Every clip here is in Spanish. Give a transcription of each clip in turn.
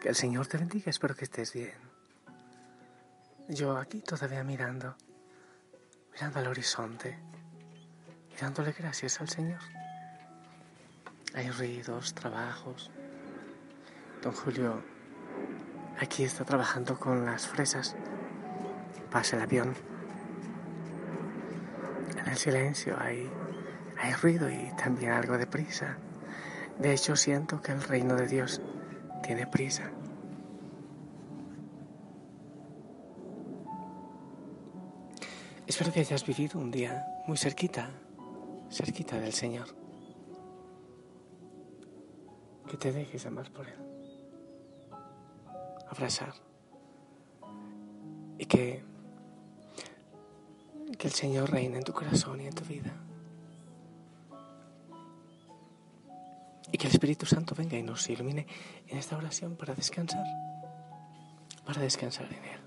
Que el Señor te bendiga, espero que estés bien. Yo aquí todavía mirando, mirando al horizonte y dándole gracias al Señor. Hay ruidos, trabajos. Don Julio aquí está trabajando con las fresas. Pasa el avión. En el silencio hay, hay ruido y también algo de prisa. De hecho, siento que el reino de Dios tiene prisa. Espero que hayas vivido un día muy cerquita, cerquita del Señor. Que te dejes amar por Él. Abrazar. Y que, que el Señor reine en tu corazón y en tu vida. Y que el Espíritu Santo venga y nos ilumine en esta oración para descansar, para descansar en Él.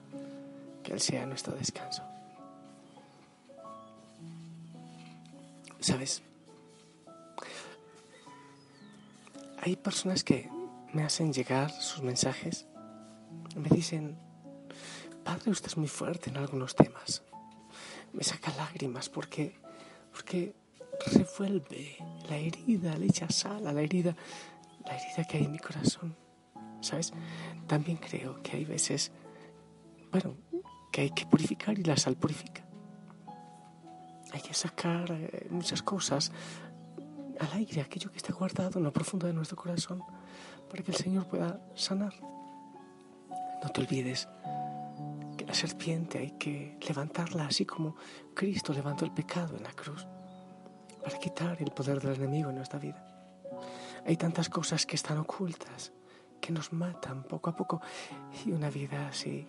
Que Él sea nuestro descanso. ¿Sabes? Hay personas que me hacen llegar sus mensajes. Me dicen, Padre, usted es muy fuerte en algunos temas. Me saca lágrimas porque, porque revuelve la herida, le echa sal a la herida, la herida que hay en mi corazón. ¿Sabes? También creo que hay veces, bueno, que hay que purificar y la sal purifica. Hay que sacar eh, muchas cosas al aire, aquello que está guardado en lo profundo de nuestro corazón, para que el Señor pueda sanar. No te olvides que la serpiente hay que levantarla así como Cristo levantó el pecado en la cruz para quitar el poder del enemigo en nuestra vida. Hay tantas cosas que están ocultas, que nos matan poco a poco, y una vida así,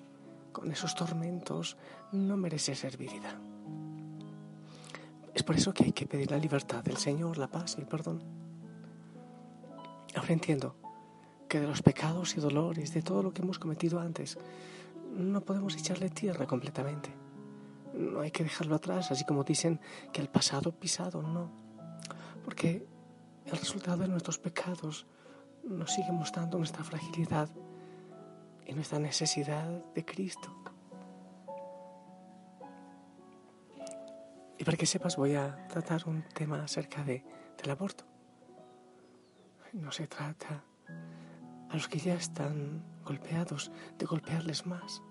con esos tormentos, no merece ser vivida. Es por eso que hay que pedir la libertad del Señor, la paz y el perdón. Ahora entiendo que de los pecados y dolores, de todo lo que hemos cometido antes, no podemos echarle tierra completamente no hay que dejarlo atrás, así como dicen que el pasado pisado, no. Porque el resultado de nuestros pecados nos sigue mostrando nuestra fragilidad y nuestra necesidad de Cristo. Y para que sepas, voy a tratar un tema acerca de, del aborto. No se trata a los que ya están golpeados de golpearles más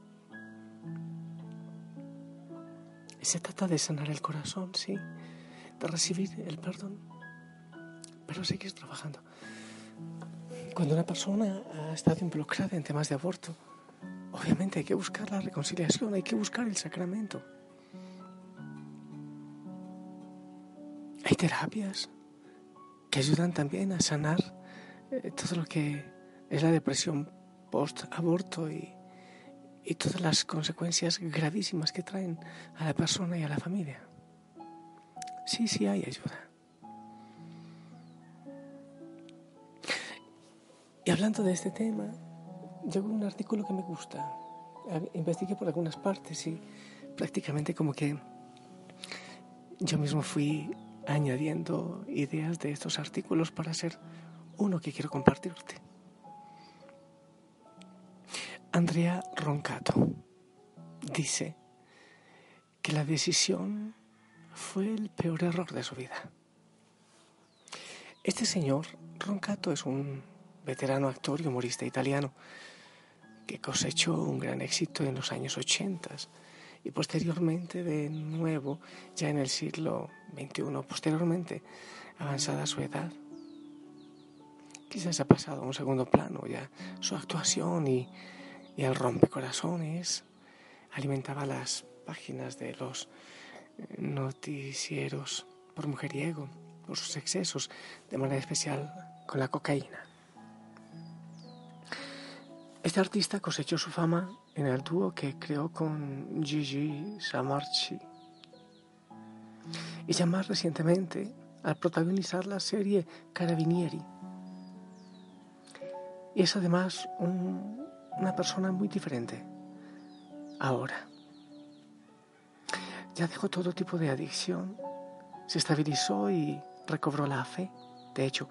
Se trata de sanar el corazón, sí, de recibir el perdón, pero seguir trabajando. Cuando una persona ha estado involucrada en temas de aborto, obviamente hay que buscar la reconciliación, hay que buscar el sacramento. Hay terapias que ayudan también a sanar eh, todo lo que es la depresión post-aborto y y todas las consecuencias gravísimas que traen a la persona y a la familia. Sí, sí hay ayuda. Y hablando de este tema, llegó un artículo que me gusta. Investigué por algunas partes y prácticamente como que yo mismo fui añadiendo ideas de estos artículos para hacer uno que quiero compartirte. Andrea Roncato dice que la decisión fue el peor error de su vida. Este señor, Roncato, es un veterano actor y humorista italiano, que cosechó un gran éxito en los años 80 y posteriormente de nuevo ya en el siglo XXI, posteriormente avanzada su edad. Quizás ha pasado a un segundo plano ya su actuación y, y el rompecorazones alimentaba las páginas de los noticieros por mujeriego, por sus excesos, de manera especial con la cocaína. Este artista cosechó su fama en el dúo que creó con Gigi Samarchi y ya más recientemente al protagonizar la serie Carabinieri. Y es además una persona muy diferente ahora. Ya dejó todo tipo de adicción, se estabilizó y recobró la fe. De hecho,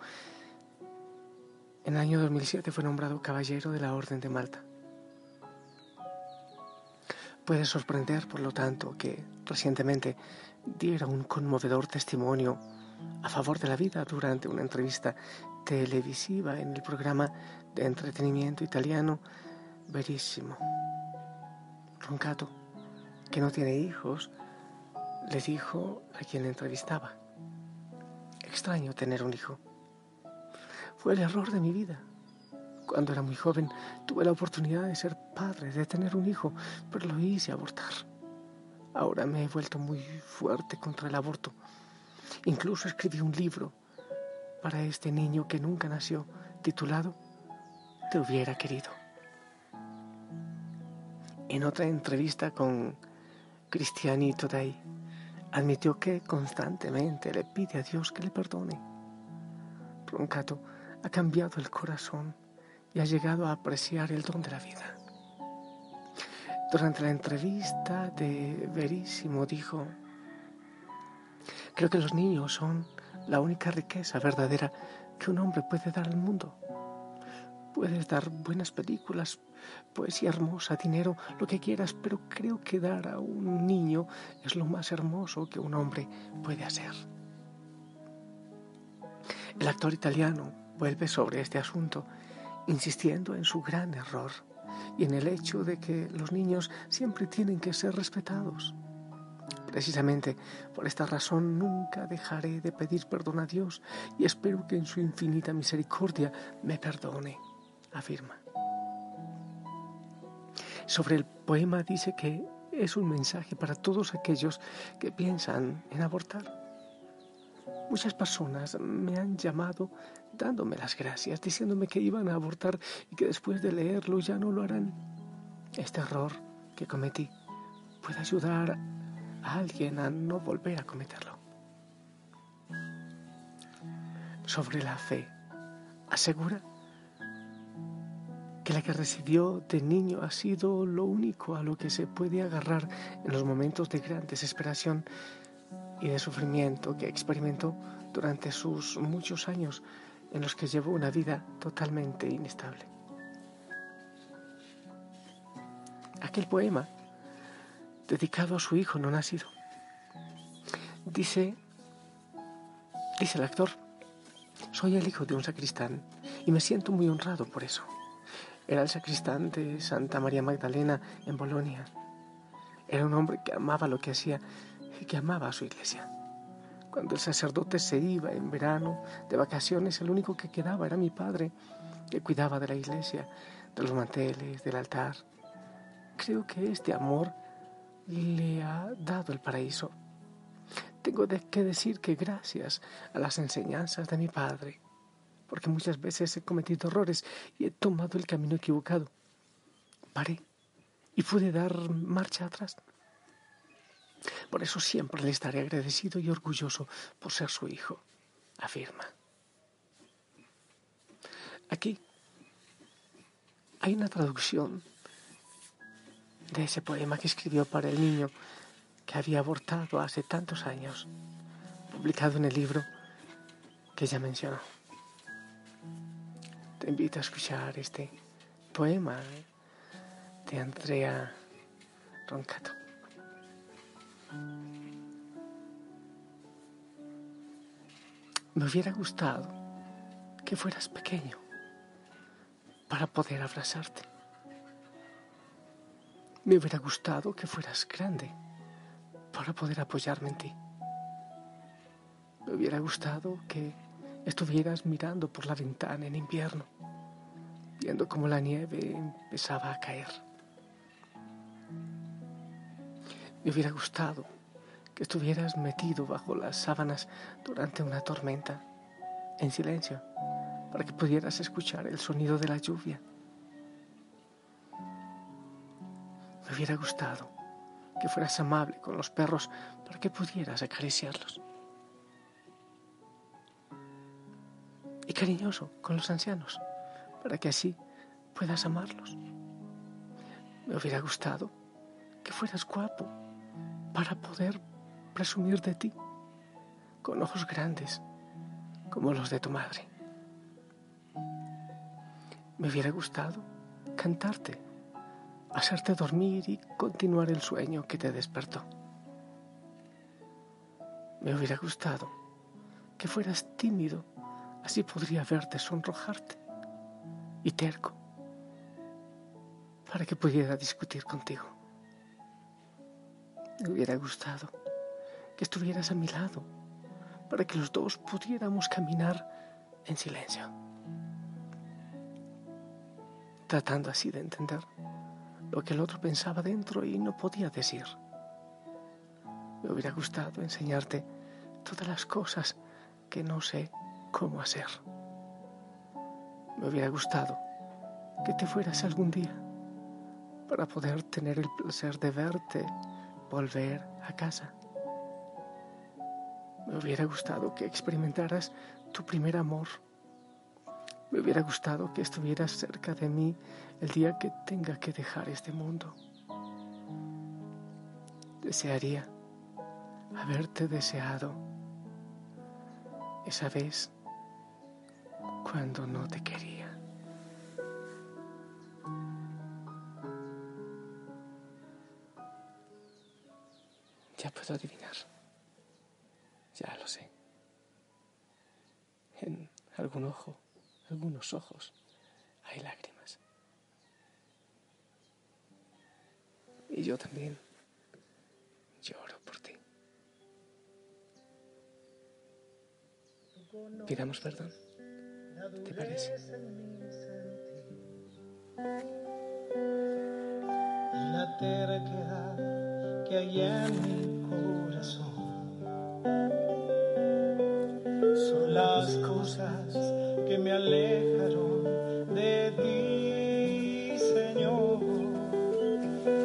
en el año 2007 fue nombrado caballero de la Orden de Malta. Puede sorprender, por lo tanto, que recientemente diera un conmovedor testimonio a favor de la vida durante una entrevista televisiva en el programa de entretenimiento italiano Verissimo. Roncato, que no tiene hijos, le dijo a quien le entrevistaba, extraño tener un hijo. Fue el error de mi vida. Cuando era muy joven tuve la oportunidad de ser padre, de tener un hijo, pero lo hice abortar. Ahora me he vuelto muy fuerte contra el aborto. Incluso escribí un libro para este niño que nunca nació, titulado Te hubiera querido. En otra entrevista con Cristiani Today, admitió que constantemente le pide a Dios que le perdone. Roncato ha cambiado el corazón y ha llegado a apreciar el don de la vida. Durante la entrevista de Verísimo dijo, creo que los niños son la única riqueza verdadera que un hombre puede dar al mundo. Puedes dar buenas películas, poesía hermosa, dinero, lo que quieras, pero creo que dar a un niño es lo más hermoso que un hombre puede hacer. El actor italiano vuelve sobre este asunto, insistiendo en su gran error y en el hecho de que los niños siempre tienen que ser respetados. Precisamente por esta razón nunca dejaré de pedir perdón a Dios y espero que en su infinita misericordia me perdone afirma. Sobre el poema dice que es un mensaje para todos aquellos que piensan en abortar. Muchas personas me han llamado dándome las gracias, diciéndome que iban a abortar y que después de leerlo ya no lo harán. Este error que cometí puede ayudar a alguien a no volver a cometerlo. Sobre la fe, asegura que la que recibió de niño ha sido lo único a lo que se puede agarrar en los momentos de gran desesperación y de sufrimiento que experimentó durante sus muchos años en los que llevó una vida totalmente inestable. Aquel poema, dedicado a su hijo no nacido, dice, dice el actor, soy el hijo de un sacristán y me siento muy honrado por eso. Era el sacristán de Santa María Magdalena en Bolonia. Era un hombre que amaba lo que hacía y que amaba a su iglesia. Cuando el sacerdote se iba en verano de vacaciones, el único que quedaba era mi padre, que cuidaba de la iglesia, de los manteles, del altar. Creo que este amor le ha dado el paraíso. Tengo que decir que gracias a las enseñanzas de mi padre, porque muchas veces he cometido errores y he tomado el camino equivocado. Paré y pude dar marcha atrás. Por eso siempre le estaré agradecido y orgulloso por ser su hijo, afirma. Aquí hay una traducción de ese poema que escribió para el niño que había abortado hace tantos años, publicado en el libro que ya mencionó te invito a escuchar este poema de Andrea Roncato. Me hubiera gustado que fueras pequeño para poder abrazarte. Me hubiera gustado que fueras grande para poder apoyarme en ti. Me hubiera gustado que estuvieras mirando por la ventana en invierno, viendo cómo la nieve empezaba a caer. Me hubiera gustado que estuvieras metido bajo las sábanas durante una tormenta, en silencio, para que pudieras escuchar el sonido de la lluvia. Me hubiera gustado que fueras amable con los perros para que pudieras acariciarlos. Y cariñoso con los ancianos para que así puedas amarlos. Me hubiera gustado que fueras guapo para poder presumir de ti con ojos grandes como los de tu madre. Me hubiera gustado cantarte, hacerte dormir y continuar el sueño que te despertó. Me hubiera gustado que fueras tímido, así podría verte sonrojarte, y terco, para que pudiera discutir contigo. Me hubiera gustado que estuvieras a mi lado para que los dos pudiéramos caminar en silencio, tratando así de entender lo que el otro pensaba dentro y no podía decir. Me hubiera gustado enseñarte todas las cosas que no sé cómo hacer. Me hubiera gustado que te fueras algún día para poder tener el placer de verte volver a casa. Me hubiera gustado que experimentaras tu primer amor. Me hubiera gustado que estuvieras cerca de mí el día que tenga que dejar este mundo. Desearía haberte deseado esa vez cuando no te quería. Ya puedo adivinar. Ya lo sé. En algún ojo, algunos ojos, hay lágrimas. Y yo también lloro por ti. Pidamos perdón. ¿Te parece? La terquedad que hay en mi corazón son las cosas que me alejaron de ti, Señor.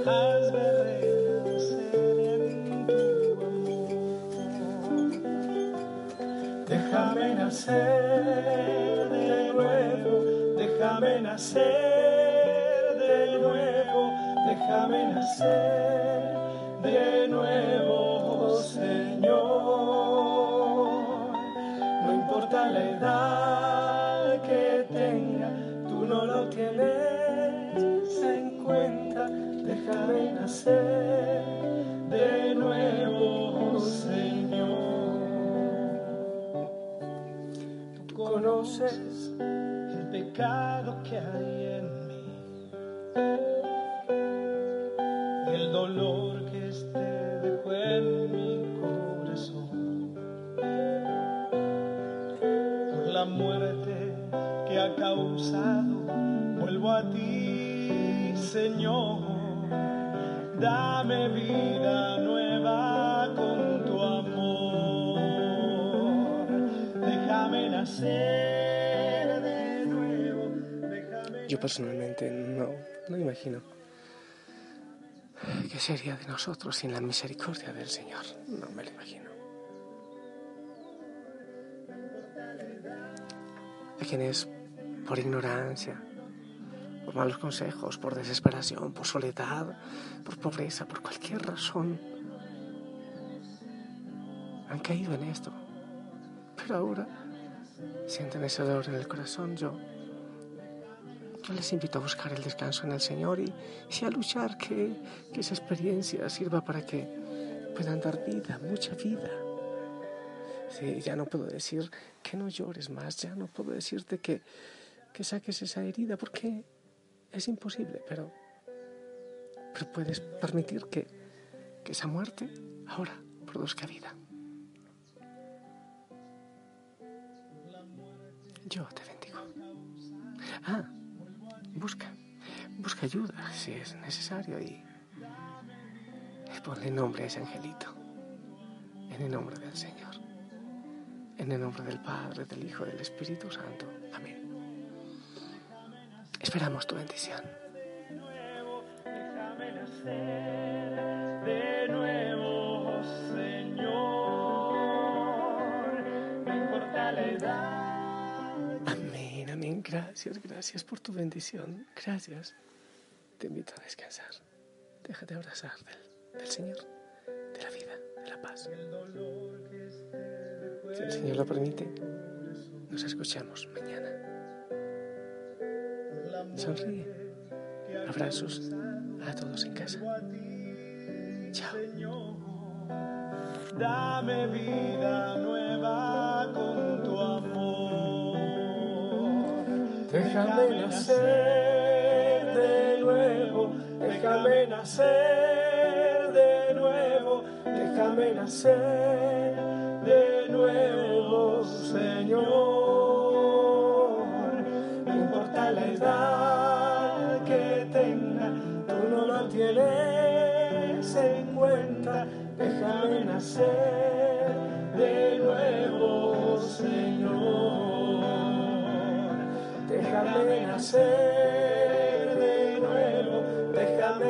Hazme renacer en tu amor. Déjame nacer déjame nacer de nuevo, déjame nacer de nuevo, Señor. No importa la edad que tenga, tú no lo tienes en cuenta. Déjame nacer de nuevo, Señor. Tú conoces pecado que hay en mí y el dolor que este dejó en mi corazón por la muerte que ha causado. Vuelvo a ti, Señor. Dame vida nueva con tu amor. Déjame nacer Yo personalmente no, no imagino qué sería de nosotros sin la misericordia del Señor. No me lo imagino. A quienes por ignorancia, por malos consejos, por desesperación, por soledad, por pobreza, por cualquier razón, han caído en esto. Pero ahora sienten ese dolor en el corazón. Yo yo les invito a buscar el descanso en el Señor y, y a luchar que, esa experiencia sirva para que puedan dar vida, mucha vida. Sí, ya no puedo decir que no llores más, ya no puedo decirte que, que saques esa herida porque es imposible, pero, pero puedes permitir que, que esa muerte ahora produzca vida. Yo te bendigo. Ah, busca, busca ayuda si es necesario y ponle nombre a ese angelito. En el nombre del Señor. En el nombre del Padre, del Hijo del Espíritu Santo. Amén. Esperamos tu bendición. Gracias, gracias por tu bendición. Gracias. Te invito a descansar. Déjate abrazar del, Señor, de la vida, de la paz. Si el Señor lo permite, nos escuchamos mañana. Sonríe. Abrazos a todos en casa. Chao. Dame vida nueva con tu Déjame nacer de nuevo, déjame nacer de nuevo, déjame nacer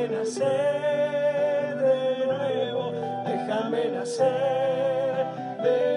nacer de nuevo, déjame nacer de nuevo,